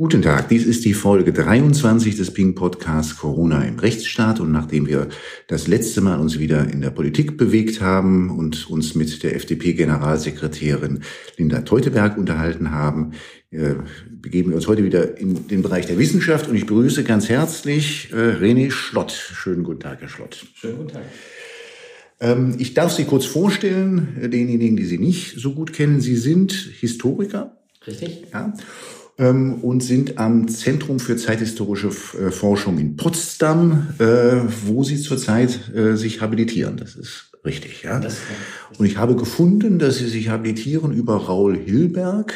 Guten Tag, dies ist die Folge 23 des Ping Podcasts Corona im Rechtsstaat und nachdem wir das letzte Mal uns wieder in der Politik bewegt haben und uns mit der FDP-Generalsekretärin Linda Teuteberg unterhalten haben, äh, begeben wir uns heute wieder in den Bereich der Wissenschaft und ich begrüße ganz herzlich äh, René Schlott. Schönen guten Tag, Herr Schlott. Schönen guten Tag. Ähm, ich darf Sie kurz vorstellen, äh, denjenigen, die Sie nicht so gut kennen. Sie sind Historiker. Richtig. Ja und sind am Zentrum für zeithistorische äh, Forschung in Potsdam, äh, wo sie zurzeit äh, sich habilitieren. Das ist richtig, ja. Und ich habe gefunden, dass sie sich habilitieren über Raul Hilberg.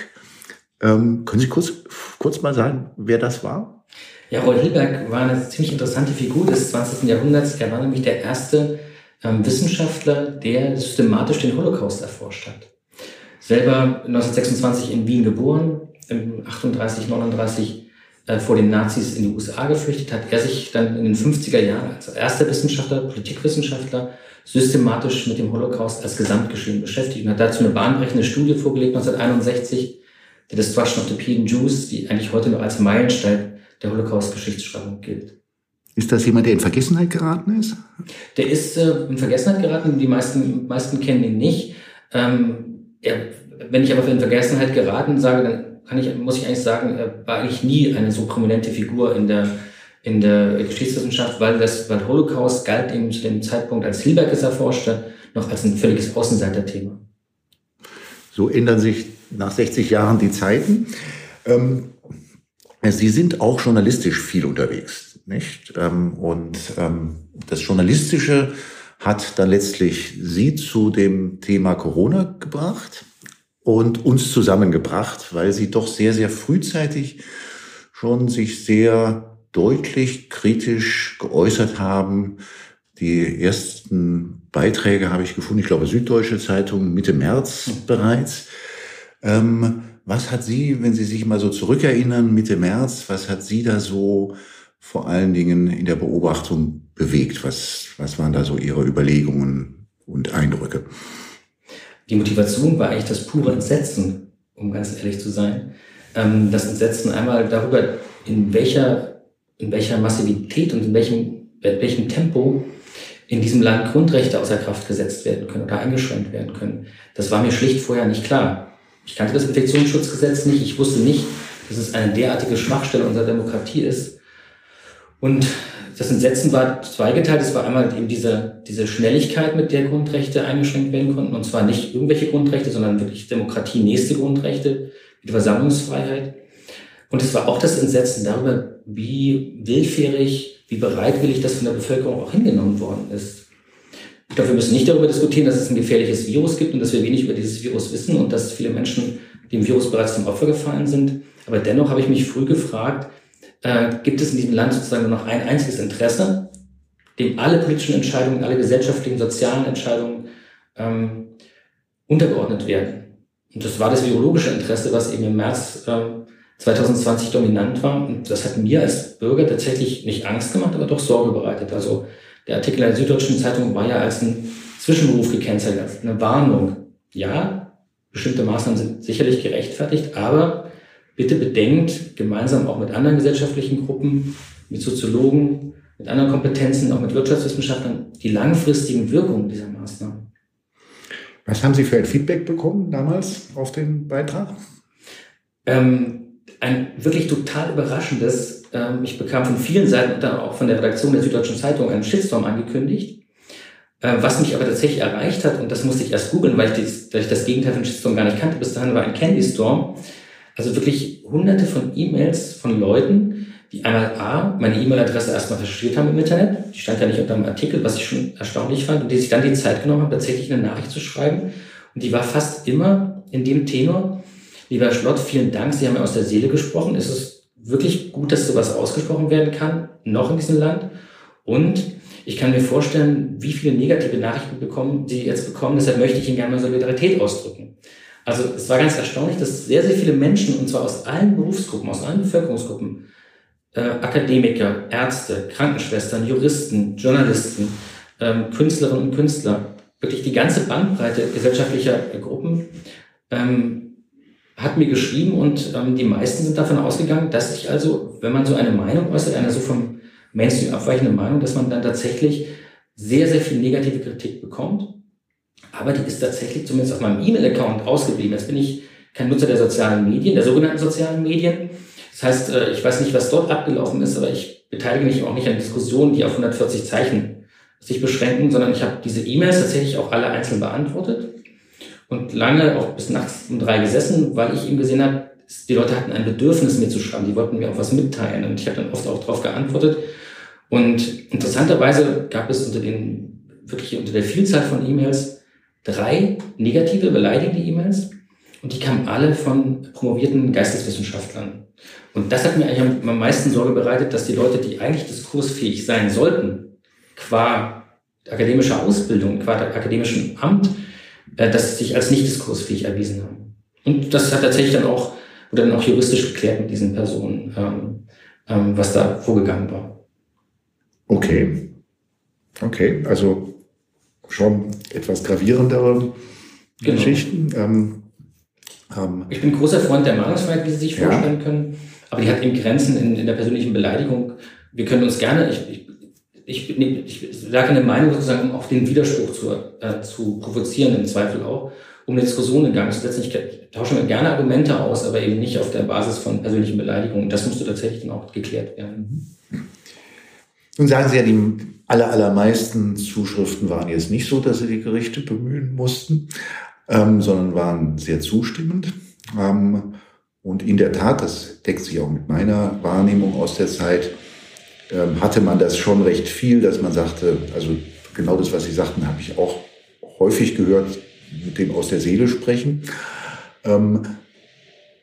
Ähm, können Sie kurz, kurz mal sagen, wer das war? Ja, Raul Hilberg war eine ziemlich interessante Figur des 20. Jahrhunderts. Er war nämlich der erste ähm, Wissenschaftler, der systematisch den Holocaust erforscht hat. Selber 1926 in Wien geboren, 38, 39 äh, vor den Nazis in die USA geflüchtet, hat er sich dann in den 50er Jahren als erster Wissenschaftler, Politikwissenschaftler, systematisch mit dem Holocaust als Gesamtgeschehen beschäftigt und hat dazu eine bahnbrechende Studie vorgelegt 1961, The Destruction of the Peden Jews, die eigentlich heute noch als Meilenstein der Holocaust-Geschichtsschreibung gilt. Ist das jemand, der in Vergessenheit geraten ist? Der ist äh, in Vergessenheit geraten, die meisten, meisten kennen ihn nicht. Ähm, er, wenn ich aber in Vergessenheit geraten sage, dann kann ich, muss ich eigentlich sagen, war eigentlich nie eine so prominente Figur in der, in der Geschichtswissenschaft, weil das, weil Holocaust galt eben zu dem Zeitpunkt, als Hilberg es erforschte, noch als ein völliges Außenseiterthema. So ändern sich nach 60 Jahren die Zeiten. Ähm, Sie sind auch journalistisch viel unterwegs, nicht? Ähm, und ähm, das Journalistische hat dann letztlich Sie zu dem Thema Corona gebracht und uns zusammengebracht, weil sie doch sehr, sehr frühzeitig schon sich sehr deutlich kritisch geäußert haben. Die ersten Beiträge habe ich gefunden, ich glaube Süddeutsche Zeitung Mitte März bereits. Ähm, was hat Sie, wenn Sie sich mal so zurückerinnern, Mitte März, was hat Sie da so vor allen Dingen in der Beobachtung bewegt? Was, was waren da so Ihre Überlegungen und Eindrücke? Die Motivation war eigentlich das pure Entsetzen, um ganz ehrlich zu sein. Ähm, das Entsetzen einmal darüber, in welcher, in welcher Massivität und in welchem, in welchem Tempo in diesem Land Grundrechte außer Kraft gesetzt werden können oder eingeschränkt werden können. Das war mir schlicht vorher nicht klar. Ich kannte das Infektionsschutzgesetz nicht. Ich wusste nicht, dass es eine derartige Schwachstelle unserer Demokratie ist. Und das Entsetzen war zweigeteilt. Es war einmal eben diese, diese Schnelligkeit, mit der Grundrechte eingeschränkt werden konnten. Und zwar nicht irgendwelche Grundrechte, sondern wirklich demokratienächste Grundrechte, wie die Versammlungsfreiheit. Und es war auch das Entsetzen darüber, wie willfährig, wie bereitwillig das von der Bevölkerung auch hingenommen worden ist. Ich glaube, wir müssen nicht darüber diskutieren, dass es ein gefährliches Virus gibt und dass wir wenig über dieses Virus wissen und dass viele Menschen dem Virus bereits zum Opfer gefallen sind. Aber dennoch habe ich mich früh gefragt, äh, gibt es in diesem Land sozusagen nur noch ein einziges Interesse, dem alle politischen Entscheidungen, alle gesellschaftlichen, sozialen Entscheidungen ähm, untergeordnet werden. Und das war das virologische Interesse, was eben im März ähm, 2020 dominant war. Und das hat mir als Bürger tatsächlich nicht Angst gemacht, aber doch Sorge bereitet. Also der Artikel in der Süddeutschen Zeitung war ja als ein Zwischenruf gekennzeichnet, als eine Warnung. Ja, bestimmte Maßnahmen sind sicherlich gerechtfertigt, aber bitte bedenkt, gemeinsam auch mit anderen gesellschaftlichen Gruppen, mit Soziologen, mit anderen Kompetenzen, auch mit Wirtschaftswissenschaftlern, die langfristigen Wirkungen dieser Maßnahmen. Was haben Sie für ein Feedback bekommen damals auf den Beitrag? Ähm, ein wirklich total überraschendes. Ähm, ich bekam von vielen Seiten dann auch von der Redaktion der Süddeutschen Zeitung einen Shitstorm angekündigt. Äh, was mich aber tatsächlich erreicht hat, und das musste ich erst googeln, weil, weil ich, das Gegenteil von Shitstorm gar nicht kannte, bis dahin war ein Candy Storm. Also wirklich hunderte von E-Mails von Leuten, die einmal A, meine E-Mail-Adresse erstmal recherchiert haben im Internet, die stand ja nicht unter dem Artikel, was ich schon erstaunlich fand, und die sich dann die Zeit genommen haben, tatsächlich eine Nachricht zu schreiben. Und die war fast immer in dem Tenor, lieber Schlott, vielen Dank, Sie haben mir aus der Seele gesprochen. Es ist wirklich gut, dass sowas ausgesprochen werden kann, noch in diesem Land. Und ich kann mir vorstellen, wie viele negative Nachrichten bekommen Sie jetzt bekommen. Deshalb möchte ich Ihnen gerne mal Solidarität ausdrücken. Also es war ganz erstaunlich, dass sehr, sehr viele Menschen, und zwar aus allen Berufsgruppen, aus allen Bevölkerungsgruppen, äh, Akademiker, Ärzte, Krankenschwestern, Juristen, Journalisten, ähm, Künstlerinnen und Künstler, wirklich die ganze Bandbreite gesellschaftlicher Gruppen, ähm, hat mir geschrieben und ähm, die meisten sind davon ausgegangen, dass sich also, wenn man so eine Meinung äußert, eine so vom Mainstream abweichende Meinung, dass man dann tatsächlich sehr, sehr viel negative Kritik bekommt. Aber die ist tatsächlich zumindest auf meinem E-Mail-Account ausgeblieben. Jetzt bin ich kein Nutzer der sozialen Medien, der sogenannten sozialen Medien. Das heißt, äh, ich weiß nicht, was dort abgelaufen ist, aber ich beteilige mich auch nicht an Diskussionen, die auf 140 Zeichen sich beschränken, sondern ich habe diese E-Mails tatsächlich auch alle einzeln beantwortet und lange auch bis nachts um drei gesessen, weil ich eben gesehen habe, die Leute hatten ein Bedürfnis mir zu schreiben, die wollten mir auch was mitteilen und ich habe dann oft auch darauf geantwortet. Und interessanterweise gab es unter den, wirklich unter der Vielzahl von E-Mails drei negative, beleidigende E-Mails und die kamen alle von promovierten Geisteswissenschaftlern. Und das hat mir eigentlich am meisten Sorge bereitet, dass die Leute, die eigentlich diskursfähig sein sollten, qua akademischer Ausbildung, qua akademischem Amt, äh, dass sie sich als nicht diskursfähig erwiesen haben. Und das hat tatsächlich dann auch, wurde dann auch juristisch geklärt mit diesen Personen, ähm, ähm, was da vorgegangen war. Okay. Okay, also schon etwas gravierendere genau. Geschichten. Ähm, ähm, ich bin großer Freund der Meinungsfreiheit, wie Sie sich vorstellen ja. können, aber die hat eben Grenzen in, in der persönlichen Beleidigung. Wir können uns gerne, ich, ich ich, ich, ich sage eine Meinung sozusagen, um auch den Widerspruch zu, äh, zu provozieren, im Zweifel auch, um eine Diskussion in Gang zu setzen. Ich, ich tausche mir gerne Argumente aus, aber eben nicht auf der Basis von persönlichen Beleidigungen. Das musste tatsächlich dann auch geklärt werden. Nun sagen Sie ja, die aller, allermeisten Zuschriften waren jetzt nicht so, dass Sie die Gerichte bemühen mussten, ähm, sondern waren sehr zustimmend. Ähm, und in der Tat, das deckt sich auch mit meiner Wahrnehmung aus der Zeit, ähm, hatte man das schon recht viel, dass man sagte, also genau das, was Sie sagten, habe ich auch häufig gehört, mit dem aus der Seele sprechen. Ähm,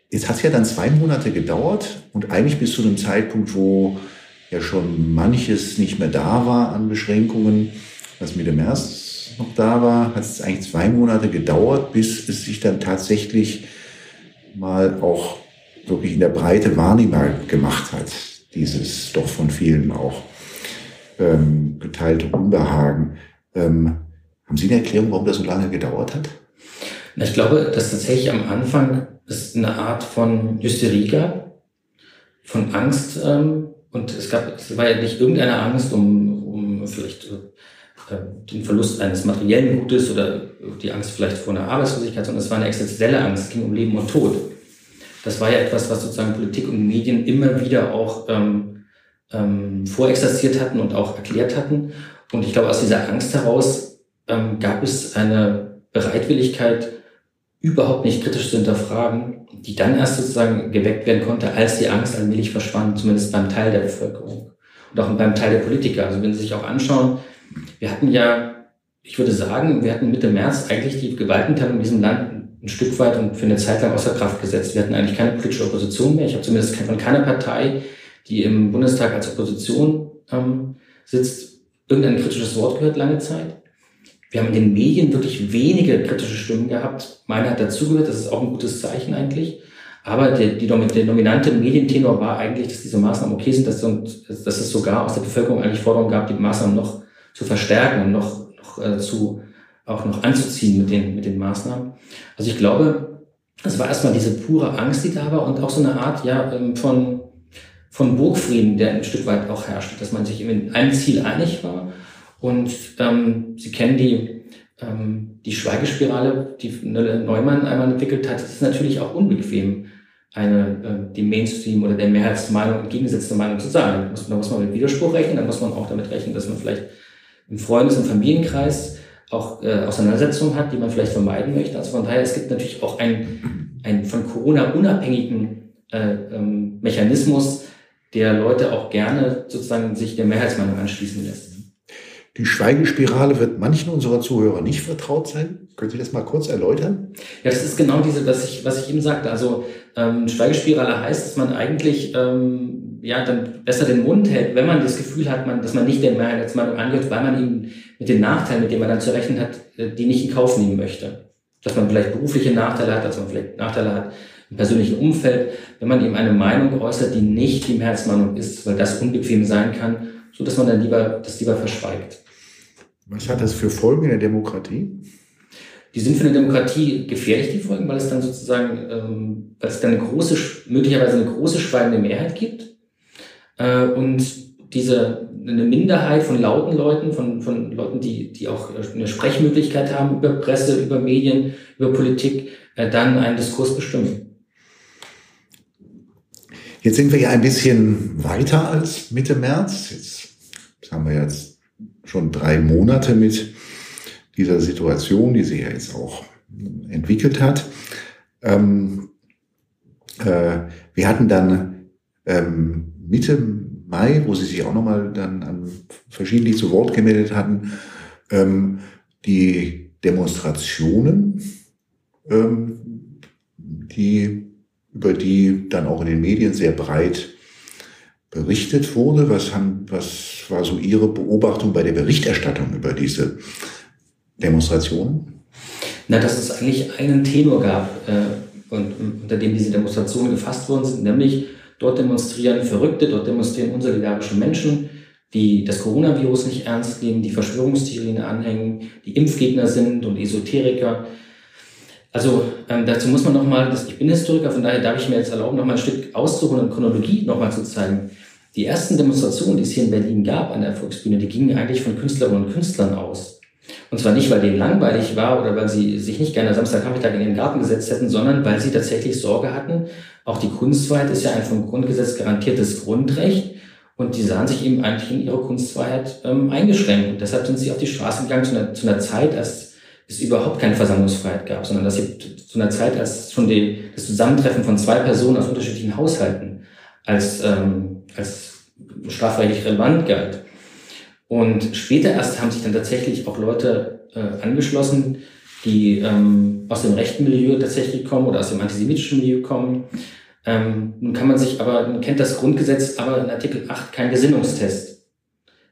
jetzt hat es ja dann zwei Monate gedauert und eigentlich bis zu einem Zeitpunkt, wo ja schon manches nicht mehr da war an Beschränkungen, was Mitte März noch da war, hat es eigentlich zwei Monate gedauert, bis es sich dann tatsächlich mal auch wirklich in der Breite wahrnehmbar gemacht hat dieses doch von vielen auch ähm, geteilte Unbehagen. Ähm, haben Sie eine Erklärung, warum das so lange gedauert hat? Ich glaube, dass tatsächlich am Anfang es eine Art von Hysterie gab, von Angst. Ähm, und es gab, es war ja nicht irgendeine Angst um, um vielleicht äh, den Verlust eines materiellen Gutes oder die Angst vielleicht vor einer Arbeitslosigkeit, sondern es war eine existenzielle Angst, es ging um Leben und Tod das war ja etwas, was sozusagen Politik und Medien immer wieder auch ähm, ähm, vorexerziert hatten und auch erklärt hatten. Und ich glaube, aus dieser Angst heraus ähm, gab es eine Bereitwilligkeit, überhaupt nicht kritisch zu hinterfragen, die dann erst sozusagen geweckt werden konnte, als die Angst allmählich verschwand, zumindest beim Teil der Bevölkerung und auch beim Teil der Politiker. Also wenn Sie sich auch anschauen, wir hatten ja, ich würde sagen, wir hatten Mitte März eigentlich die Gewaltenteilung in diesem Land ein Stück weit und für eine Zeit lang außer Kraft gesetzt. Wir hatten eigentlich keine politische Opposition mehr. Ich habe zumindest von keiner Partei, die im Bundestag als Opposition ähm, sitzt, irgendein kritisches Wort gehört lange Zeit. Wir haben in den Medien wirklich wenige kritische Stimmen gehabt. Meine hat dazugehört, das ist auch ein gutes Zeichen eigentlich. Aber der, die, der dominante Medientenor war eigentlich, dass diese Maßnahmen okay sind, dass, dass es sogar aus der Bevölkerung eigentlich Forderungen gab, die Maßnahmen noch zu verstärken und noch, noch äh, zu auch noch anzuziehen mit den, mit den Maßnahmen. Also ich glaube, es war erstmal diese pure Angst, die da war und auch so eine Art ja, ähm, von, von Burgfrieden, der ein Stück weit auch herrschte, dass man sich in einem Ziel einig war. Und ähm, Sie kennen die, ähm, die Schweigespirale, die Neumann einmal entwickelt hat. Das ist natürlich auch unbequem, eine, äh, die Mainstream oder der Mehrheitsmeinung entgegengesetzte Meinung zu sagen. Da muss, da muss man mit Widerspruch rechnen, da muss man auch damit rechnen, dass man vielleicht im Freundes- und Familienkreis auch äh, Auseinandersetzungen hat, die man vielleicht vermeiden möchte. Also von daher, es gibt natürlich auch einen, einen von Corona unabhängigen äh, ähm, Mechanismus, der Leute auch gerne sozusagen sich der Mehrheitsmeinung anschließen lässt. Die Schweigespirale wird manchen unserer Zuhörer nicht vertraut sein. Können Sie das mal kurz erläutern? Ja, das ist genau diese, was ich, was ich eben sagte. Also ähm, Schweigespirale heißt, dass man eigentlich ähm, ja, dann besser den Mund hält, wenn man das Gefühl hat, man, dass man nicht der Mehrheitsmeinung angehört, weil man eben mit den Nachteilen, mit denen man dann zu rechnen hat, äh, die nicht in Kauf nehmen möchte. Dass man vielleicht berufliche Nachteile hat, dass man vielleicht Nachteile hat im persönlichen Umfeld, wenn man eben eine Meinung äußert, die nicht die Mehrheitsmeinung ist, weil das unbequem sein kann, so dass man dann lieber, das lieber verschweigt. Was hat das für Folgen in der Demokratie? die sind für eine Demokratie gefährlich, die Folgen, weil es dann sozusagen, ähm, weil es dann eine große, möglicherweise eine große schweigende Mehrheit gibt. Äh, und diese, eine Minderheit von lauten Leuten, von, von Leuten, die, die auch eine Sprechmöglichkeit haben über Presse, über Medien, über Politik, äh, dann einen Diskurs bestimmen. Jetzt sind wir ja ein bisschen weiter als Mitte März. Jetzt haben wir jetzt schon drei Monate mit dieser Situation, die sich ja jetzt auch entwickelt hat. Ähm, äh, wir hatten dann ähm, Mitte Mai, wo Sie sich auch nochmal dann an verschiedentlich zu Wort gemeldet hatten, ähm, die Demonstrationen, ähm, die, über die dann auch in den Medien sehr breit berichtet wurde. Was, haben, was war so Ihre Beobachtung bei der Berichterstattung über diese Demonstrationen? Na, dass es eigentlich einen Tenor gab, äh, und, unter dem diese Demonstrationen gefasst worden sind, nämlich dort demonstrieren Verrückte, dort demonstrieren unsolidarische Menschen, die das Coronavirus nicht ernst nehmen, die Verschwörungstheorien anhängen, die Impfgegner sind und Esoteriker. Also ähm, dazu muss man nochmal, ich bin Historiker, von daher darf ich mir jetzt erlauben, nochmal ein Stück auszuholen und Chronologie nochmal zu zeigen. Die ersten Demonstrationen, die es hier in Berlin gab an der Volksbühne, die gingen eigentlich von Künstlerinnen und Künstlern aus. Und zwar nicht, weil denen langweilig war oder weil sie sich nicht gerne Samstagnachmittag in den Garten gesetzt hätten, sondern weil sie tatsächlich Sorge hatten. Auch die Kunstfreiheit ist ja ein vom Grundgesetz garantiertes Grundrecht. Und die sahen sich eben eigentlich in ihrer Kunstfreiheit ähm, eingeschränkt. Und deshalb sind sie auf die Straße gegangen zu einer, zu einer Zeit, als es überhaupt keine Versammlungsfreiheit gab, sondern dass sie zu einer Zeit, als schon die, das Zusammentreffen von zwei Personen aus unterschiedlichen Haushalten als, ähm, als strafrechtlich relevant galt. Und später erst haben sich dann tatsächlich auch Leute äh, angeschlossen, die ähm, aus dem rechten Milieu tatsächlich kommen oder aus dem antisemitischen Milieu kommen. Ähm, nun kann man sich aber, man kennt das Grundgesetz, aber in Artikel 8 kein Gesinnungstest.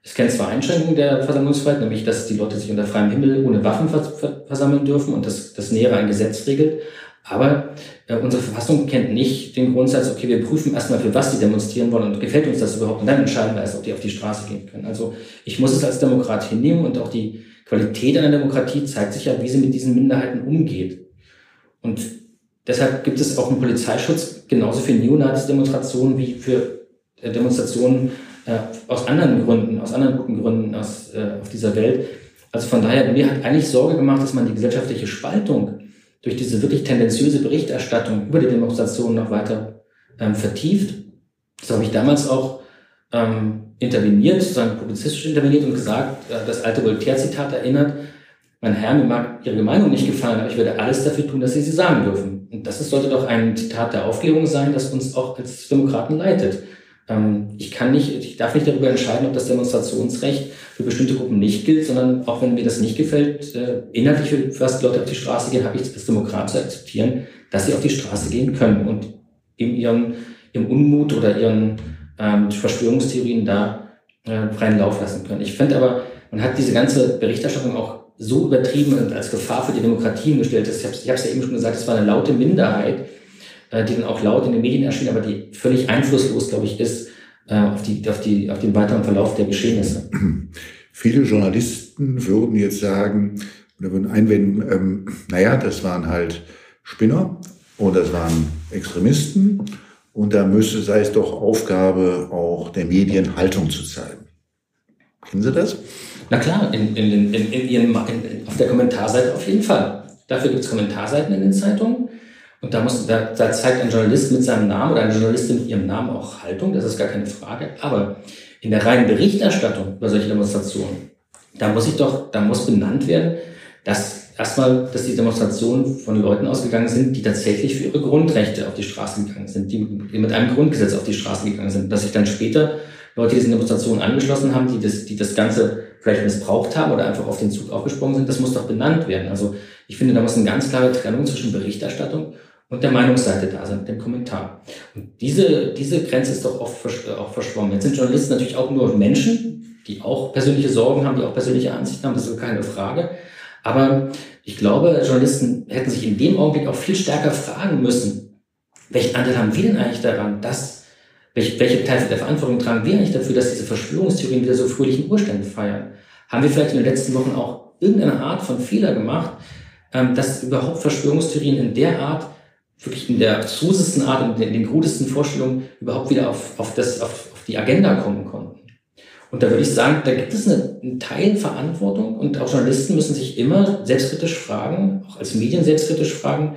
Es kennt zwar Einschränkungen der Versammlungsfreiheit, nämlich dass die Leute sich unter freiem Himmel ohne Waffen vers versammeln dürfen und das, das Nähere ein Gesetz regelt, aber äh, unsere Verfassung kennt nicht den Grundsatz, okay, wir prüfen erstmal, für was die demonstrieren wollen und gefällt uns das überhaupt und dann entscheiden wir erst, ob die auf die Straße gehen können. Also ich muss es als Demokrat hinnehmen und auch die Qualität einer Demokratie zeigt sich ja, wie sie mit diesen Minderheiten umgeht. Und deshalb gibt es auch einen Polizeischutz genauso für Neonazis-Demonstrationen wie für äh, Demonstrationen äh, aus anderen Gründen, aus anderen guten Gründen aus, äh, auf dieser Welt. Also von daher, mir hat eigentlich Sorge gemacht, dass man die gesellschaftliche Spaltung durch diese wirklich tendenziöse Berichterstattung über die Demonstrationen noch weiter ähm, vertieft. So habe ich damals auch ähm, interveniert, sozusagen publizistisch interveniert und gesagt, äh, das alte Voltaire-Zitat erinnert, mein Herr, mir mag Ihre Meinung nicht gefallen, aber ich werde alles dafür tun, dass Sie sie sagen dürfen. Und das sollte doch ein Zitat der Aufklärung sein, das uns auch als Demokraten leitet. Ähm, ich kann nicht, ich darf nicht darüber entscheiden, ob das Demonstrationsrecht für bestimmte Gruppen nicht gilt, sondern auch wenn mir das nicht gefällt, äh, inhaltlich für was Leute auf die Straße gehen, habe ich als Demokrat zu akzeptieren, dass sie auf die Straße gehen können und in ihren, ihrem Unmut oder ihren ähm, Verschwörungstheorien da äh, freien Lauf lassen können. Ich finde aber, man hat diese ganze Berichterstattung auch so übertrieben und als Gefahr für die Demokratie gestellt. Ich habe es ja eben schon gesagt, es war eine laute Minderheit, äh, die dann auch laut in den Medien erschien, aber die völlig einflusslos, glaube ich, ist äh, auf, die, auf, die, auf den weiteren Verlauf der Geschehnisse. Viele Journalisten würden jetzt sagen, oder würden einwenden, ähm, naja, das waren halt Spinner und das waren Extremisten und da müsste, sei es doch Aufgabe auch der Medien Haltung zu zeigen. Kennen Sie das? Na klar, in, in, in, in ihren, in, auf der Kommentarseite auf jeden Fall. Dafür gibt es Kommentarseiten in den Zeitungen. Und da, muss, da, da zeigt ein Journalist mit seinem Namen oder eine Journalistin mit ihrem Namen auch Haltung, das ist gar keine Frage. Aber in der reinen Berichterstattung über solche Demonstrationen, da muss ich doch, da muss benannt werden, dass erstmal, dass die Demonstrationen von Leuten ausgegangen sind, die tatsächlich für ihre Grundrechte auf die Straße gegangen sind, die mit einem Grundgesetz auf die Straße gegangen sind. Dass sich dann später Leute, die diesen Demonstrationen angeschlossen haben, die das, die das Ganze vielleicht missbraucht haben oder einfach auf den Zug aufgesprungen sind, das muss doch benannt werden. Also ich finde, da muss eine ganz klare Trennung zwischen Berichterstattung und der Meinungsseite da sind, dem Kommentar. Und diese, diese Grenze ist doch oft auch verschwommen. Jetzt sind Journalisten natürlich auch nur Menschen, die auch persönliche Sorgen haben, die auch persönliche Ansichten haben, das ist keine Frage. Aber ich glaube, Journalisten hätten sich in dem Augenblick auch viel stärker fragen müssen, welchen Anteil haben wir denn eigentlich daran, dass, welche, welche Teil der Verantwortung tragen wir eigentlich dafür, dass diese Verschwörungstheorien wieder so fröhlichen Urstände feiern? Haben wir vielleicht in den letzten Wochen auch irgendeine Art von Fehler gemacht, ähm, dass überhaupt Verschwörungstheorien in der Art, wirklich in der abstrusesten Art und in den krudesten Vorstellungen überhaupt wieder auf, auf, das, auf, auf die Agenda kommen konnten. Und da würde ich sagen, da gibt es eine, einen Teil Verantwortung und auch Journalisten müssen sich immer selbstkritisch fragen, auch als Medien selbstkritisch fragen,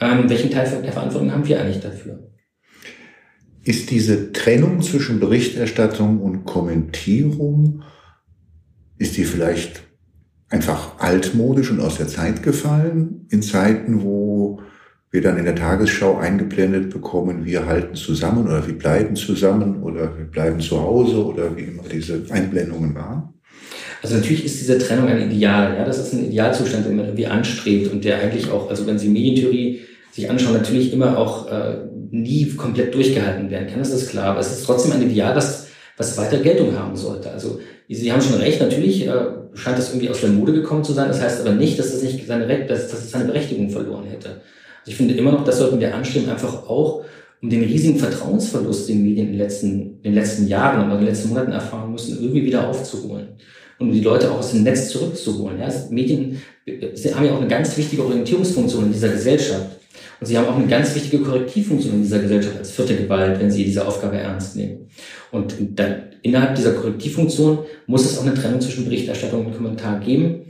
ähm, welchen Teil der Verantwortung haben wir eigentlich dafür? Ist diese Trennung zwischen Berichterstattung und Kommentierung, ist die vielleicht einfach altmodisch und aus der Zeit gefallen, in Zeiten, wo wir dann in der Tagesschau eingeblendet bekommen, wir halten zusammen oder wir bleiben zusammen oder wir bleiben zu Hause oder wie immer diese Einblendungen waren? Also natürlich ist diese Trennung ein Ideal, ja, das ist ein Idealzustand, den man irgendwie anstrebt und der eigentlich auch, also wenn Sie Medientheorie sich anschauen, natürlich immer auch äh, nie komplett durchgehalten werden kann, das ist klar, aber es ist trotzdem ein Ideal, was, was weiter Geltung haben sollte. Also Sie haben schon recht, natürlich äh, scheint das irgendwie aus der Mode gekommen zu sein, das heißt aber nicht, dass es nicht seine, dass, dass es seine Berechtigung verloren hätte. Ich finde immer noch, das sollten wir anstreben, einfach auch um den riesigen Vertrauensverlust, den Medien in den letzten, in den letzten Jahren und in den letzten Monaten erfahren müssen, irgendwie wieder aufzuholen. Und um die Leute auch aus dem Netz zurückzuholen. Ja, Medien haben ja auch eine ganz wichtige Orientierungsfunktion in dieser Gesellschaft. Und sie haben auch eine ganz wichtige Korrektivfunktion in dieser Gesellschaft als vierte Gewalt, wenn sie diese Aufgabe ernst nehmen. Und dann, innerhalb dieser Korrektivfunktion muss es auch eine Trennung zwischen Berichterstattung und Kommentar geben.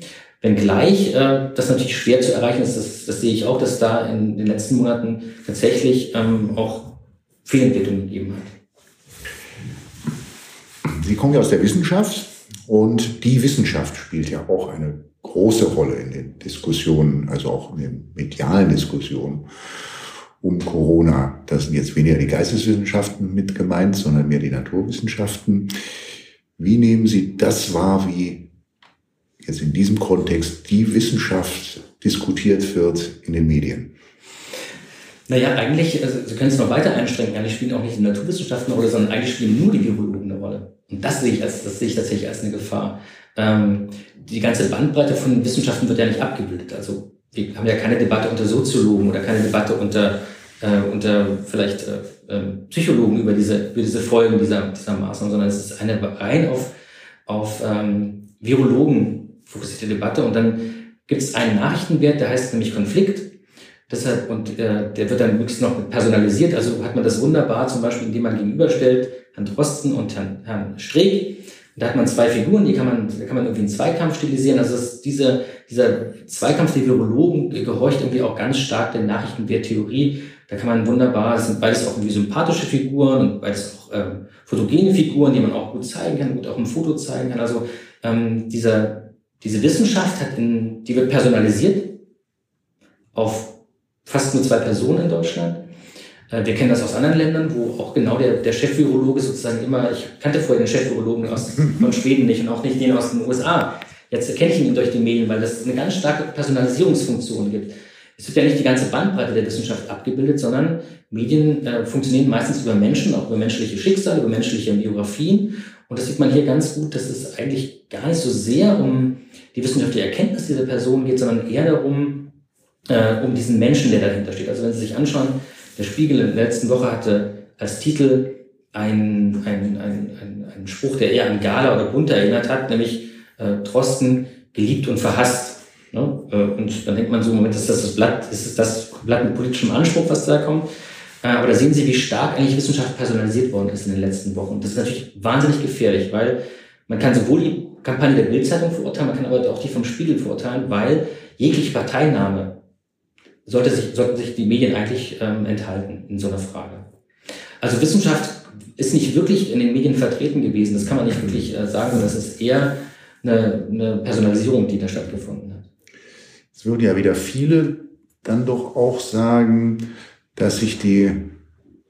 Wenngleich äh, das natürlich schwer zu erreichen ist, das, das sehe ich auch, dass da in den letzten Monaten tatsächlich ähm, auch Fehlentwicklungen gegeben hat. Sie kommen ja aus der Wissenschaft und die Wissenschaft spielt ja auch eine große Rolle in den Diskussionen, also auch in den medialen Diskussionen um Corona. Das sind jetzt weniger die Geisteswissenschaften mit gemeint, sondern mehr die Naturwissenschaften. Wie nehmen Sie das wahr, wie jetzt in diesem Kontext die Wissenschaft diskutiert wird in den Medien? Naja, eigentlich, also Sie können es noch weiter einstrengen, eigentlich spielen auch nicht die Naturwissenschaften eine Rolle, sondern eigentlich spielen nur die Virologen eine Rolle. Und das sehe ich, als, das sehe ich tatsächlich als eine Gefahr. Ähm, die ganze Bandbreite von Wissenschaften wird ja nicht abgebildet. Also wir haben ja keine Debatte unter Soziologen oder keine Debatte unter, äh, unter vielleicht äh, äh, Psychologen über diese, über diese Folgen dieser, dieser Maßnahmen, sondern es ist eine rein auf, auf ähm, Virologen fokussierte Debatte. Und dann gibt es einen Nachrichtenwert, der heißt nämlich Konflikt. Deshalb, und äh, der wird dann möglichst noch personalisiert. Also hat man das wunderbar, zum Beispiel, indem man gegenüberstellt Herrn Drosten und Herrn, Herrn Streeck. Und da hat man zwei Figuren, die kann man, da kann man irgendwie einen Zweikampf stilisieren. Also ist diese, dieser Zweikampf der Virologen gehorcht irgendwie auch ganz stark der Nachrichtenwerttheorie. Da kann man wunderbar, es sind beides auch irgendwie sympathische Figuren und beides auch ähm, fotogene Figuren, die man auch gut zeigen kann, gut auch im Foto zeigen kann. Also ähm, dieser diese Wissenschaft hat in, die wird personalisiert auf fast nur zwei Personen in Deutschland. Äh, wir kennen das aus anderen Ländern, wo auch genau der, der Chefvirologe sozusagen immer, ich kannte vorher den Chefvirologen aus, von Schweden nicht und auch nicht den aus den USA. Jetzt erkenne ich ihn durch die Medien, weil es eine ganz starke Personalisierungsfunktion gibt. Es wird ja nicht die ganze Bandbreite der Wissenschaft abgebildet, sondern Medien äh, funktionieren meistens über Menschen, auch über menschliche Schicksale, über menschliche Biografien. Und das sieht man hier ganz gut, dass es eigentlich gar nicht so sehr um die wissenschaftliche Erkenntnis dieser Person geht, sondern eher darum, äh, um diesen Menschen, der dahinter steht. Also wenn Sie sich anschauen, der Spiegel in der letzten Woche hatte als Titel einen ein, ein, ein, ein Spruch, der eher an Gala oder Bunte erinnert hat, nämlich äh, Drosten geliebt und verhasst. Ne? Äh, und dann denkt man so, Moment, ist das das Blatt, ist das Blatt mit politischem Anspruch, was da kommt? Äh, aber da sehen Sie, wie stark eigentlich Wissenschaft personalisiert worden ist in den letzten Wochen. Das ist natürlich wahnsinnig gefährlich, weil man kann sowohl die Kampagne der Bildzeitung verurteilen, man kann aber auch die vom Spiegel verurteilen, weil jegliche Parteinahme sollte sich, sollten sich die Medien eigentlich ähm, enthalten in so einer Frage. Also Wissenschaft ist nicht wirklich in den Medien vertreten gewesen, das kann man nicht wirklich äh, sagen, sondern es ist eher eine, eine Personalisierung, die da stattgefunden hat. Es würden ja wieder viele dann doch auch sagen, dass sich die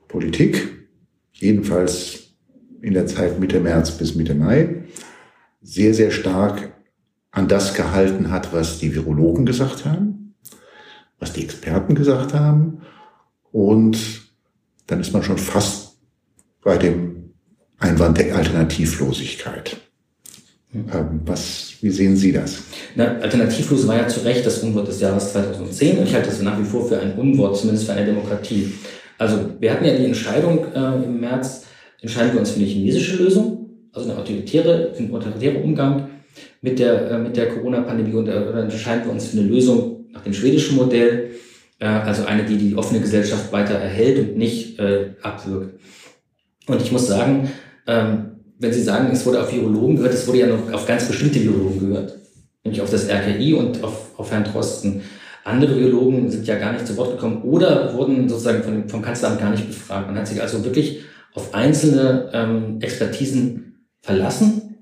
Politik, jedenfalls in der Zeit Mitte März bis Mitte Mai, sehr, sehr stark an das gehalten hat, was die Virologen gesagt haben, was die Experten gesagt haben. Und dann ist man schon fast bei dem Einwand der Alternativlosigkeit. Ähm, was, wie sehen Sie das? Na, alternativlos war ja zu Recht das Unwort des Jahres 2010 und ich halte das nach wie vor für ein Unwort, zumindest für eine Demokratie. Also wir hatten ja die Entscheidung äh, im März, entscheiden wir uns für eine chinesische Lösung also eine autoritäre, ein autoritärer Umgang mit der, äh, mit der Corona-Pandemie und äh, oder entscheiden wir uns für eine Lösung nach dem schwedischen Modell, äh, also eine, die die offene Gesellschaft weiter erhält und nicht äh, abwirkt. Und ich muss sagen, ähm, wenn Sie sagen, es wurde auf Virologen gehört, es wurde ja noch auf ganz bestimmte Virologen gehört, nämlich auf das RKI und auf, auf Herrn Drosten. Andere Biologen sind ja gar nicht zu Wort gekommen oder wurden sozusagen von, vom Kanzleramt gar nicht befragt. Man hat sich also wirklich auf einzelne ähm, Expertisen verlassen.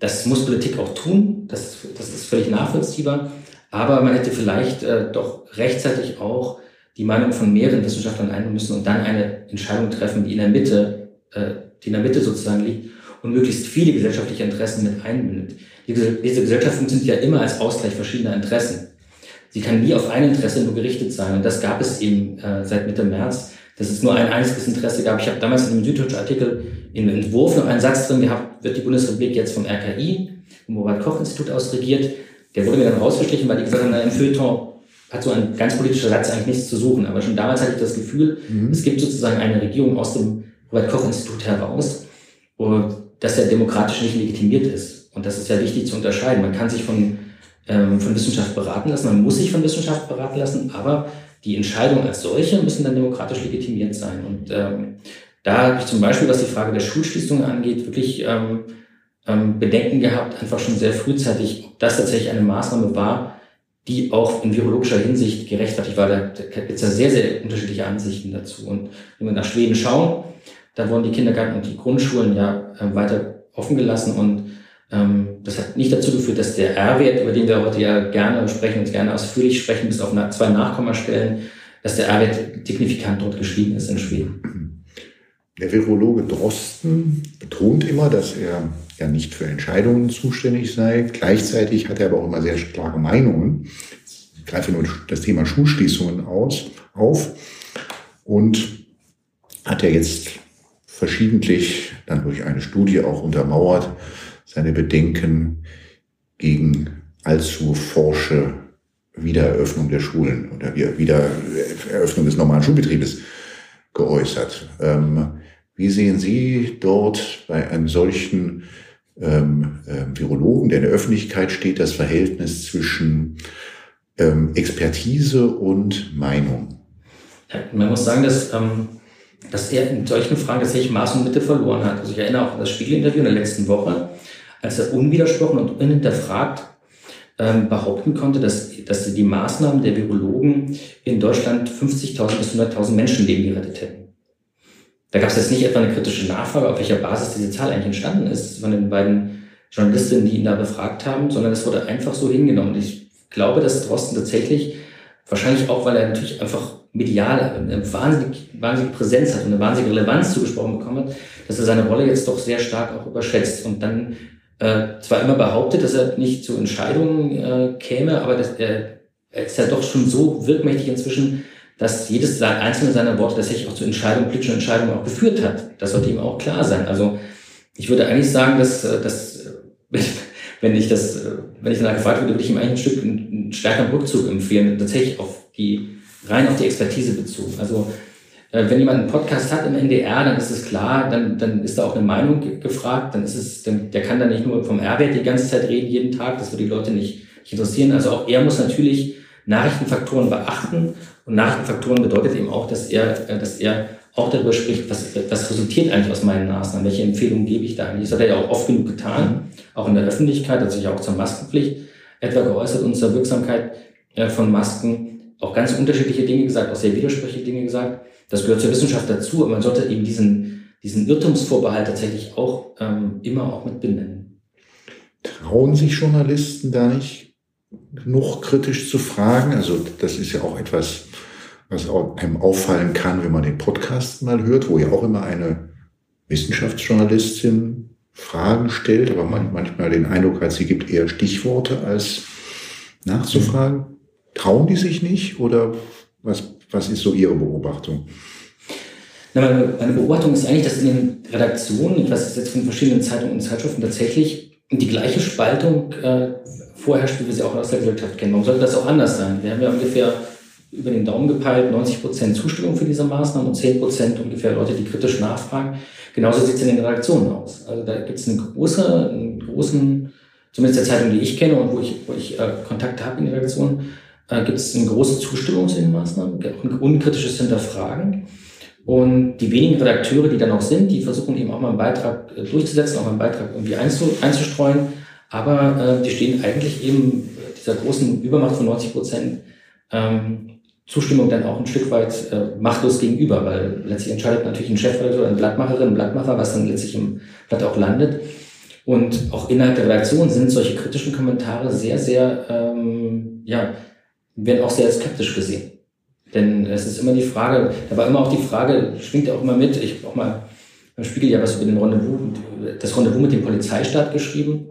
Das muss Politik auch tun, das, das ist völlig nachvollziehbar. Aber man hätte vielleicht äh, doch rechtzeitig auch die Meinung von mehreren Wissenschaftlern einnehmen müssen und dann eine Entscheidung treffen, die in der Mitte, äh, die in der Mitte sozusagen liegt und möglichst viele gesellschaftliche Interessen mit einbindet. Diese, Gesellschaften sind ja immer als Ausgleich verschiedener Interessen. Sie kann nie auf ein Interesse nur gerichtet sein. Und das gab es eben äh, seit Mitte März, dass es nur ein einziges Interesse gab. Ich habe damals in dem Süddeutschen Artikel im Entwurf noch einen Satz drin gehabt, wird die Bundesrepublik jetzt vom RKI, vom Robert-Koch-Institut aus regiert. Der wurde mir dann rausgestrichen, weil die gesagt haben, na, im Feuilleton hat so ein ganz politischer Satz eigentlich nichts zu suchen. Aber schon damals hatte ich das Gefühl, mhm. es gibt sozusagen eine Regierung aus dem Robert-Koch-Institut heraus, und dass der demokratisch nicht legitimiert ist. Und das ist ja wichtig zu unterscheiden. Man kann sich von, ähm, von Wissenschaft beraten lassen, man muss sich von Wissenschaft beraten lassen, aber die Entscheidungen als solche müssen dann demokratisch legitimiert sein. Und ähm, da habe ich zum Beispiel, was die Frage der Schulschließungen angeht, wirklich ähm, ähm, Bedenken gehabt, einfach schon sehr frühzeitig, ob das tatsächlich eine Maßnahme war, die auch in virologischer Hinsicht gerechtfertigt war. Da gibt es ja sehr, sehr unterschiedliche Ansichten dazu. Und wenn wir nach Schweden schauen, da wurden die Kindergärten und die Grundschulen ja äh, weiter offen gelassen und ähm, das hat nicht dazu geführt, dass der R-Wert, über den wir heute ja gerne sprechen und gerne ausführlich sprechen, bis auf zwei Nachkommastellen, dass der R-Wert signifikant dort gestiegen ist in Schweden. Der Virologe Drosten betont immer, dass er ja nicht für Entscheidungen zuständig sei. Gleichzeitig hat er aber auch immer sehr klare Meinungen. Ich greife nur das Thema Schulschließungen aus, auf und hat er jetzt verschiedentlich dann durch eine Studie auch untermauert, seine Bedenken gegen allzu forsche Wiedereröffnung der Schulen oder Wiedereröffnung des normalen Schulbetriebes geäußert. Ähm, wie sehen Sie dort bei einem solchen ähm, äh, Virologen, der in der Öffentlichkeit steht, das Verhältnis zwischen ähm, Expertise und Meinung? Man muss sagen, dass ähm, dass er in solchen Fragen tatsächlich Maß und Mitte verloren hat. Also ich erinnere auch an das Spiegelinterview in der letzten Woche, als er unwidersprochen und unhinterfragt ähm, behaupten konnte, dass, dass die Maßnahmen der Virologen in Deutschland 50.000 bis 100.000 Menschenleben gerettet hätten. Da gab es jetzt nicht etwa eine kritische Nachfrage, auf welcher Basis diese Zahl eigentlich entstanden ist von den beiden Journalistinnen, die ihn da befragt haben, sondern es wurde einfach so hingenommen. Ich glaube, dass Drosten tatsächlich, wahrscheinlich auch, weil er natürlich einfach medial eine wahnsinnig, wahnsinnige Präsenz hat und eine wahnsinnige Relevanz zugesprochen bekommen hat, dass er seine Rolle jetzt doch sehr stark auch überschätzt und dann äh, zwar immer behauptet, dass er nicht zu Entscheidungen äh, käme, aber dass er, er ist ja doch schon so wirkmächtig inzwischen, dass jedes einzelne seiner Worte tatsächlich auch zu Entscheidungen, politischen Entscheidungen auch geführt hat. Das sollte ihm auch klar sein. Also ich würde eigentlich sagen, dass, äh, dass wenn ich das, äh, wenn ich danach gefragt würde, würde ich ihm eigentlich ein Stück einen stärkeren Rückzug empfehlen, tatsächlich auf die rein auf die Expertise bezogen. Also äh, wenn jemand einen Podcast hat im NDR, dann ist es klar, dann, dann ist da auch eine Meinung gefragt, dann ist es, dann, der kann da nicht nur vom R-Wert die ganze Zeit reden, jeden Tag, das würde die Leute nicht, nicht interessieren. Also auch er muss natürlich Nachrichtenfaktoren beachten und Nachrichtenfaktoren bedeutet eben auch, dass er, äh, dass er auch darüber spricht, was, was resultiert eigentlich aus meinen Maßnahmen, welche Empfehlungen gebe ich da eigentlich. Das hat er ja auch oft genug getan, auch in der Öffentlichkeit, hat sich auch zur Maskenpflicht etwa geäußert und zur Wirksamkeit äh, von Masken auch ganz unterschiedliche Dinge gesagt, auch sehr widersprüchliche Dinge gesagt. Das gehört zur Wissenschaft dazu, aber man sollte eben diesen, diesen Irrtumsvorbehalt tatsächlich auch ähm, immer auch mit benennen. Trauen sich Journalisten da nicht noch kritisch zu fragen? Also das ist ja auch etwas, was einem auffallen kann, wenn man den Podcast mal hört, wo ja auch immer eine Wissenschaftsjournalistin Fragen stellt, aber man manchmal den Eindruck hat, sie gibt eher Stichworte als nachzufragen. Trauen die sich nicht oder was, was ist so Ihre Beobachtung? Na, meine, Beobachtung ist eigentlich, dass in den Redaktionen, ich weiß jetzt von verschiedenen Zeitungen und Zeitschriften tatsächlich die gleiche Spaltung äh, vorherrscht, wie wir sie auch aus der Gesellschaft kennen. Warum sollte das auch anders sein? Wir haben ja ungefähr über den Daumen gepeilt 90 Prozent Zustimmung für diese Maßnahmen und 10 Prozent ungefähr Leute, die kritisch nachfragen. Genauso sieht es in den Redaktionen aus. Also da gibt es eine große, einen großen, zumindest der Zeitung, die ich kenne und wo ich, wo ich äh, Kontakte habe in den Redaktionen, äh, gibt es eine große Zustimmung zu den Maßnahmen, ein unkritisches Hinterfragen. Und die wenigen Redakteure, die dann noch sind, die versuchen eben auch mal einen Beitrag äh, durchzusetzen, auch mal einen Beitrag irgendwie einzustreuen. Aber äh, die stehen eigentlich eben dieser großen Übermacht von 90 Prozent ähm, Zustimmung dann auch ein Stück weit äh, machtlos gegenüber, weil letztlich entscheidet natürlich ein Chefredakteur, eine Blattmacherin, ein Blattmacher, was dann letztlich im Blatt auch landet. Und auch innerhalb der Redaktion sind solche kritischen Kommentare sehr, sehr, ähm, ja, werden auch sehr skeptisch gesehen. Denn es ist immer die Frage, da war immer auch die Frage, schwingt auch immer mit, ich habe auch mal beim Spiegel ja was über den Rendezvous, das Rendezvous mit dem Polizeistaat geschrieben.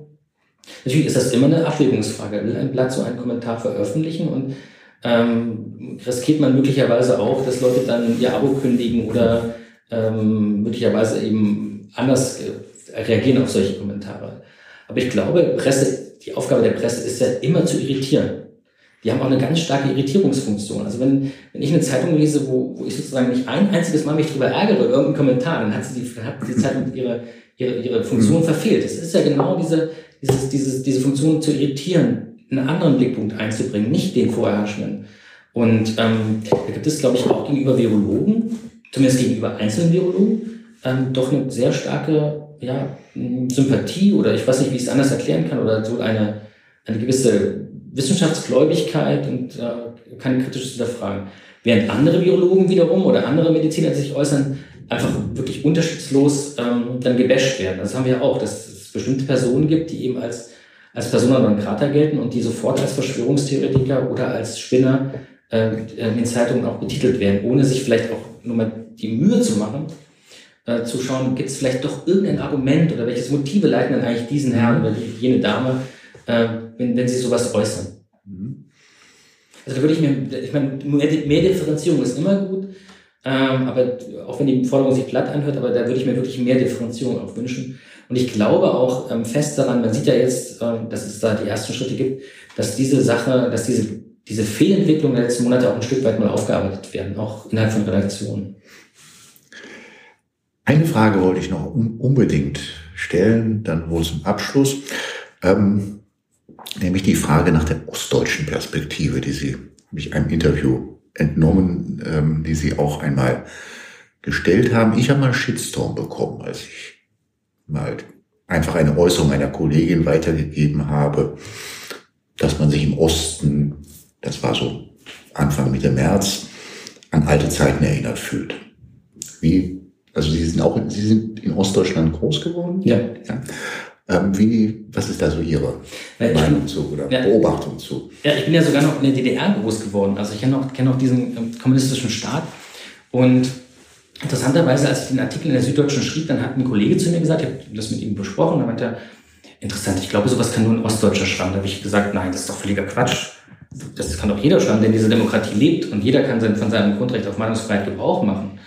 Natürlich ist das immer eine Abwägungsfrage. Will ein Blatt so einen Kommentar veröffentlichen und ähm, riskiert man möglicherweise auch, dass Leute dann ihr Abo kündigen oder ähm, möglicherweise eben anders äh, reagieren auf solche Kommentare. Aber ich glaube, Presse, die Aufgabe der Presse ist ja immer zu irritieren die haben auch eine ganz starke Irritierungsfunktion. Also wenn, wenn ich eine Zeitung lese, wo, wo ich sozusagen nicht ein einziges Mal mich darüber ärgere, irgendein Kommentar, dann hat, sie die, hat die Zeitung ihre, ihre, ihre Funktion mhm. verfehlt. Es ist ja genau diese, dieses, dieses, diese Funktion zu irritieren, einen anderen Blickpunkt einzubringen, nicht den vorherrschenden. Und ähm, da gibt es, glaube ich, auch gegenüber Virologen, zumindest gegenüber einzelnen Virologen, ähm, doch eine sehr starke ja, Sympathie oder ich weiß nicht, wie ich es anders erklären kann, oder so eine, eine gewisse Wissenschaftsgläubigkeit und äh, keine kritisches Hinterfragen. Während andere Virologen wiederum oder andere Mediziner sich äußern, einfach wirklich unterschiedslos ähm, dann gebasht werden. Das haben wir auch, dass es bestimmte Personen gibt, die eben als, als Persona non grata gelten und die sofort als Verschwörungstheoretiker oder als Spinner äh, in Zeitungen auch betitelt werden, ohne sich vielleicht auch nur mal die Mühe zu machen, äh, zu schauen, gibt es vielleicht doch irgendein Argument oder welches Motive leiten dann eigentlich diesen Herrn oder jene Dame äh, wenn, wenn sie sowas äußern. Mhm. Also da würde ich mir, ich meine, mehr, mehr Differenzierung ist immer gut, ähm, aber auch wenn die Forderung sich platt anhört, aber da würde ich mir wirklich mehr Differenzierung auch wünschen. Und ich glaube auch ähm, fest daran, man sieht ja jetzt, äh, dass es da die ersten Schritte gibt, dass diese Sache, dass diese, diese Fehlentwicklung der letzten Monate auch ein Stück weit mal aufgearbeitet werden, auch innerhalb von Redaktionen. Eine Frage wollte ich noch unbedingt stellen, dann wohl zum Abschluss. Ähm, nämlich die Frage nach der ostdeutschen Perspektive, die Sie, habe ich einem Interview entnommen, ähm, die Sie auch einmal gestellt haben. Ich habe mal einen Shitstorm bekommen, als ich mal einfach eine Äußerung einer Kollegin weitergegeben habe, dass man sich im Osten, das war so Anfang Mitte März, an alte Zeiten erinnert fühlt. Wie, also Sie sind auch, Sie sind in Ostdeutschland groß geworden? Ja. ja. Ähm, wie, was ist da so Ihre ja, Meinung zu oder ja, Beobachtung zu? Ja, ich bin ja sogar noch in der DDR groß geworden. Also ich kenne noch, kenn noch diesen ähm, kommunistischen Staat. Und interessanterweise, als ich den Artikel in der Süddeutschen schrieb, dann hat ein Kollege zu mir gesagt, ich habe das mit ihm besprochen, da meinte er, interessant, ich glaube, sowas kann nur ein Ostdeutscher schreiben. Da habe ich gesagt, nein, das ist doch völliger Quatsch. Das kann doch jeder schreiben, denn diese Demokratie lebt und jeder kann von seinem Grundrecht auf Meinungsfreiheit Gebrauch machen.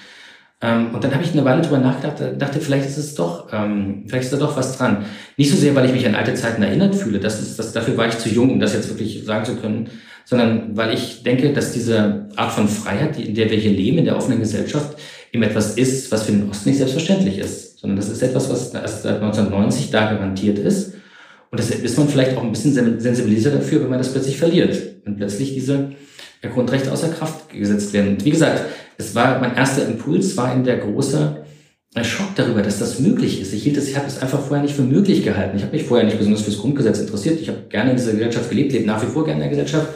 Ähm, und dann habe ich eine Weile drüber nachgedacht, äh, dachte, vielleicht ist es doch, ähm, vielleicht ist da doch was dran. Nicht so sehr, weil ich mich an alte Zeiten erinnert fühle, das ist, das, dafür war ich zu jung, um das jetzt wirklich sagen zu können, sondern weil ich denke, dass diese Art von Freiheit, in der wir hier leben, in der offenen Gesellschaft, eben etwas ist, was für den Osten nicht selbstverständlich ist, sondern das ist etwas, was erst seit 1990 da garantiert ist. Und deshalb ist man vielleicht auch ein bisschen sensibilisiert dafür, wenn man das plötzlich verliert. Wenn plötzlich diese Grundrechte außer Kraft gesetzt werden. Und wie gesagt, es war mein erster Impuls, war in der große Schock darüber, dass das möglich ist. Ich hielt es, ich habe es einfach vorher nicht für möglich gehalten. Ich habe mich vorher nicht besonders fürs Grundgesetz interessiert. Ich habe gerne in dieser Gesellschaft gelebt, lebe nach wie vor gerne in der Gesellschaft.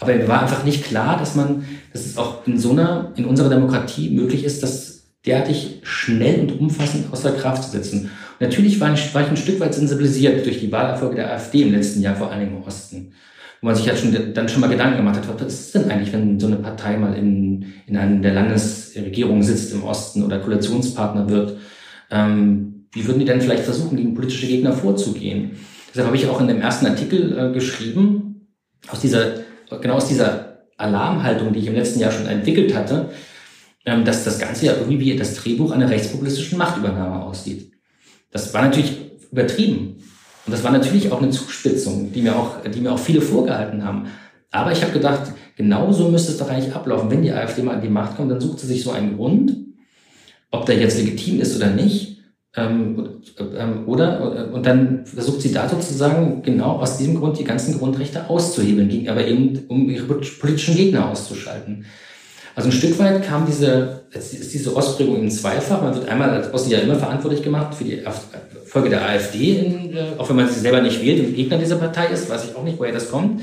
Aber mir war einfach nicht klar, dass man, dass es auch in so einer, in unserer Demokratie möglich ist, das derartig schnell und umfassend außer Kraft zu setzen. Und natürlich war ich, war ich ein Stück weit sensibilisiert durch die Wahlerfolge der AfD im letzten Jahr, vor allem im Osten wo man sich halt schon, dann schon mal Gedanken gemacht hat, was ist denn eigentlich, wenn so eine Partei mal in, in einer der Landesregierungen sitzt im Osten oder Koalitionspartner wird, ähm, wie würden die denn vielleicht versuchen, gegen politische Gegner vorzugehen? Deshalb habe ich auch in dem ersten Artikel äh, geschrieben, aus dieser, genau aus dieser Alarmhaltung, die ich im letzten Jahr schon entwickelt hatte, ähm, dass das Ganze ja irgendwie wie das Drehbuch einer rechtspopulistischen Machtübernahme aussieht. Das war natürlich übertrieben. Und das war natürlich auch eine Zuspitzung, die mir auch, die mir auch viele vorgehalten haben. Aber ich habe gedacht, genau so müsste es doch eigentlich ablaufen. Wenn die AfD mal an die Macht kommt, dann sucht sie sich so einen Grund, ob der jetzt legitim ist oder nicht, Ähm, ähm, oder? Und dann versucht sie da sozusagen genau aus diesem Grund die ganzen Grundrechte auszuhebeln, aber eben um ihre politischen Gegner auszuschalten. Also ein Stück weit kam diese, ist diese Ausprägung in zweifach. Man wird einmal als Ossi ja immer verantwortlich gemacht für die Folge der AfD, in, äh, auch wenn man sie selber nicht wählt und Gegner dieser Partei ist, weiß ich auch nicht, woher das kommt.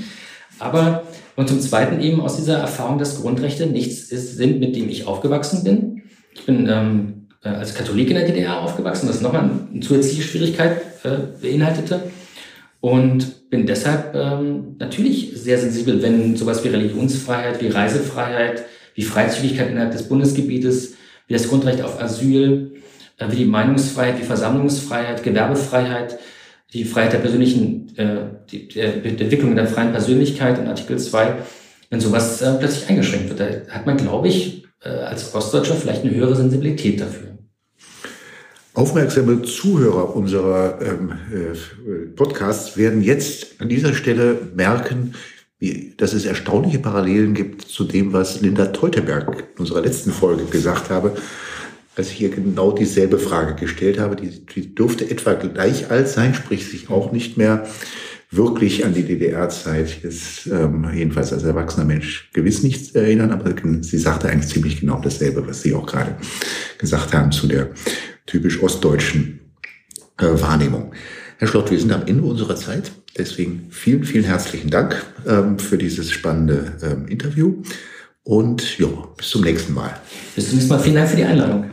Aber und zum Zweiten eben aus dieser Erfahrung, dass Grundrechte nichts ist, sind, mit dem ich aufgewachsen bin. Ich bin ähm, äh, als Katholik in der DDR aufgewachsen, das nochmal eine zusätzliche Schwierigkeit äh, beinhaltete. Und bin deshalb ähm, natürlich sehr sensibel, wenn sowas wie Religionsfreiheit, wie Reisefreiheit, wie Freizügigkeit innerhalb des Bundesgebietes, wie das Grundrecht auf Asyl, wie die Meinungsfreiheit, wie Versammlungsfreiheit, Gewerbefreiheit, die Freiheit der persönlichen, äh, die, der, der Entwicklung der freien Persönlichkeit in Artikel 2, wenn sowas äh, plötzlich eingeschränkt wird. Da hat man, glaube ich, äh, als Ostdeutscher vielleicht eine höhere Sensibilität dafür. Aufmerksame Zuhörer unserer ähm, äh, Podcasts werden jetzt an dieser Stelle merken, wie, dass es erstaunliche Parallelen gibt zu dem, was Linda Teuteberg in unserer letzten Folge gesagt habe, als ich ihr genau dieselbe Frage gestellt habe. Die, die dürfte etwa gleich alt sein, sprich sich auch nicht mehr wirklich an die DDR-Zeit jetzt ähm, jedenfalls als erwachsener Mensch gewiss nichts erinnern, aber sie sagte eigentlich ziemlich genau dasselbe, was Sie auch gerade gesagt haben zu der typisch ostdeutschen äh, Wahrnehmung. Herr Schlott, wir sind am Ende unserer Zeit. Deswegen vielen, vielen herzlichen Dank ähm, für dieses spannende ähm, Interview. Und ja, bis zum nächsten Mal. Bis zum nächsten Mal. Vielen Dank für die Einladung.